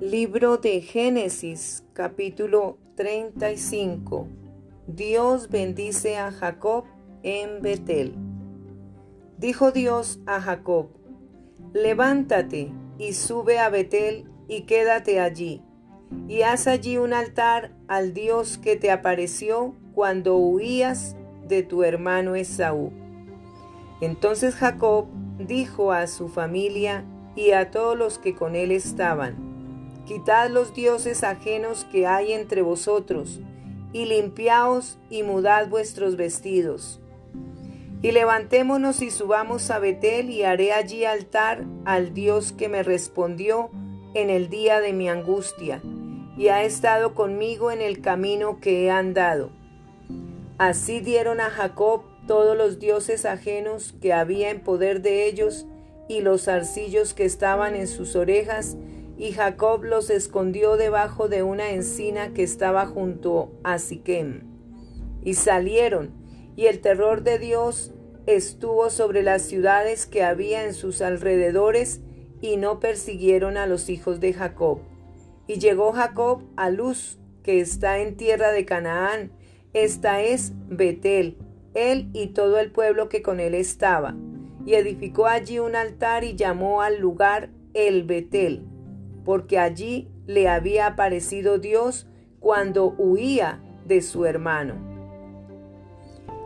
Libro de Génesis capítulo 35 Dios bendice a Jacob en Betel. Dijo Dios a Jacob, levántate y sube a Betel y quédate allí, y haz allí un altar al Dios que te apareció cuando huías de tu hermano Esaú. Entonces Jacob dijo a su familia y a todos los que con él estaban, Quitad los dioses ajenos que hay entre vosotros, y limpiaos y mudad vuestros vestidos. Y levantémonos y subamos a Betel y haré allí altar al Dios que me respondió en el día de mi angustia, y ha estado conmigo en el camino que he andado. Así dieron a Jacob todos los dioses ajenos que había en poder de ellos, y los arcillos que estaban en sus orejas, y Jacob los escondió debajo de una encina que estaba junto a Siquem. Y salieron, y el terror de Dios estuvo sobre las ciudades que había en sus alrededores, y no persiguieron a los hijos de Jacob. Y llegó Jacob a Luz, que está en tierra de Canaán, esta es Betel, él y todo el pueblo que con él estaba, y edificó allí un altar y llamó al lugar el Betel porque allí le había aparecido Dios cuando huía de su hermano.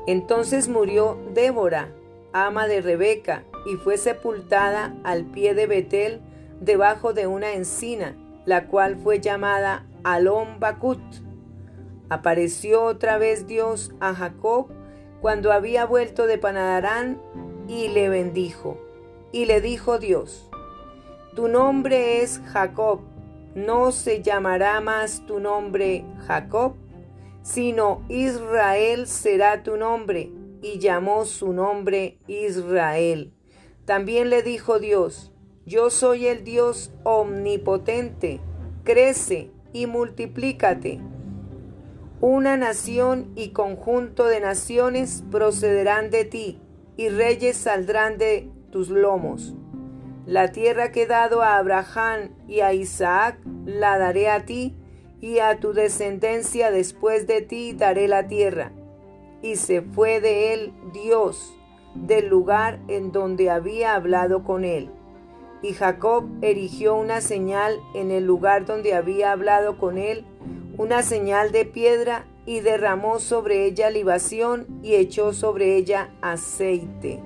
Entonces murió Débora, ama de Rebeca, y fue sepultada al pie de Betel debajo de una encina, la cual fue llamada Alon Bakut. Apareció otra vez Dios a Jacob cuando había vuelto de Panadarán y le bendijo. Y le dijo Dios, tu nombre es Jacob, no se llamará más tu nombre Jacob, sino Israel será tu nombre, y llamó su nombre Israel. También le dijo Dios, yo soy el Dios omnipotente, crece y multiplícate. Una nación y conjunto de naciones procederán de ti, y reyes saldrán de tus lomos. La tierra que he dado a Abraham y a Isaac la daré a ti, y a tu descendencia después de ti daré la tierra. Y se fue de él Dios del lugar en donde había hablado con él. Y Jacob erigió una señal en el lugar donde había hablado con él, una señal de piedra, y derramó sobre ella libación y echó sobre ella aceite.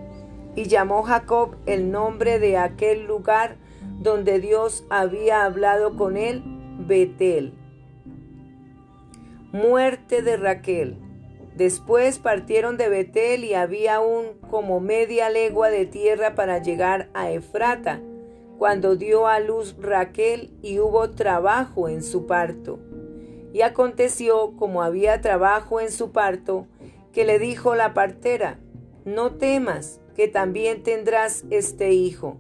Y llamó Jacob el nombre de aquel lugar donde Dios había hablado con él, Betel. Muerte de Raquel. Después partieron de Betel y había aún como media legua de tierra para llegar a Efrata, cuando dio a luz Raquel y hubo trabajo en su parto. Y aconteció, como había trabajo en su parto, que le dijo la partera, no temas, que también tendrás este hijo.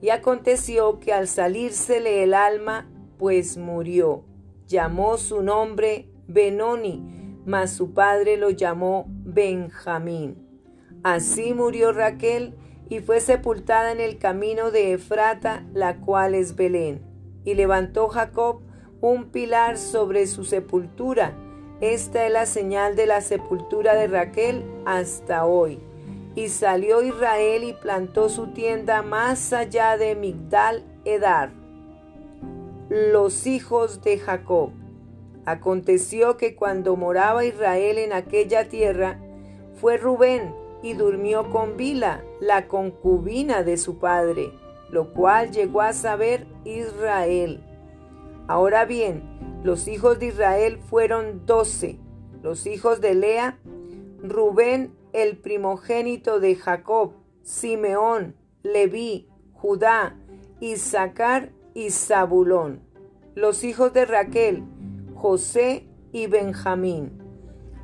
Y aconteció que al salírsele el alma, pues murió. Llamó su nombre Benoni, mas su padre lo llamó Benjamín. Así murió Raquel y fue sepultada en el camino de Efrata, la cual es Belén. Y levantó Jacob un pilar sobre su sepultura. Esta es la señal de la sepultura de Raquel hasta hoy. Y salió Israel y plantó su tienda más allá de Migdal Edar. Los hijos de Jacob. Aconteció que cuando moraba Israel en aquella tierra, fue Rubén y durmió con Bila, la concubina de su padre, lo cual llegó a saber Israel. Ahora bien, los hijos de Israel fueron doce. Los hijos de Lea, Rubén el primogénito de Jacob, Simeón, Leví, Judá, Isaacar y Zabulón. Los hijos de Raquel, José y Benjamín.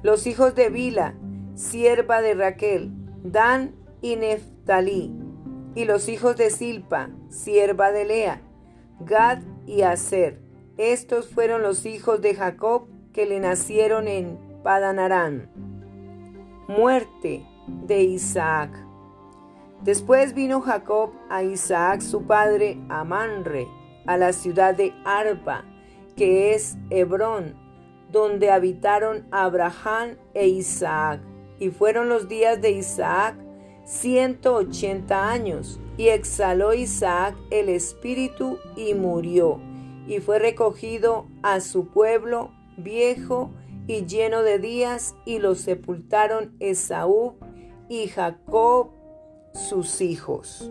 Los hijos de Bila, sierva de Raquel, Dan y Neftalí. Y los hijos de Silpa, sierva de Lea, Gad y Aser. Estos fueron los hijos de Jacob que le nacieron en Padanarán muerte de Isaac. Después vino Jacob a Isaac su padre a Manre, a la ciudad de Arba, que es Hebrón, donde habitaron Abraham e Isaac. Y fueron los días de Isaac ciento ochenta años, y exhaló Isaac el espíritu y murió, y fue recogido a su pueblo viejo y lleno de días, y lo sepultaron Esaú y Jacob sus hijos.